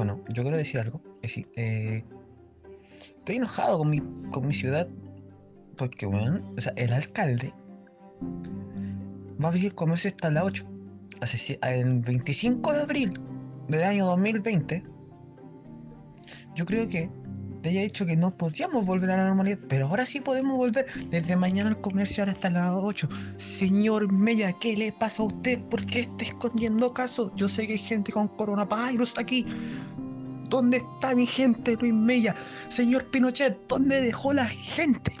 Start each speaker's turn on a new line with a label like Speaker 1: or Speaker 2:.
Speaker 1: bueno, yo quiero decir algo. Eh, estoy enojado con mi, con mi ciudad porque, bueno, o sea, el alcalde va a abrir el comercio hasta la 8. Hace, el 25 de abril del año 2020, yo creo que te haya dicho que no podíamos volver a la normalidad, pero ahora sí podemos volver. Desde mañana el comercio ahora hasta las 8. Señor Mella, ¿qué le pasa a usted? ¿Por qué está escondiendo casos? Yo sé que hay gente con coronavirus aquí. ¿Dónde está mi gente, Luis Mella? Señor Pinochet, ¿dónde dejó la gente?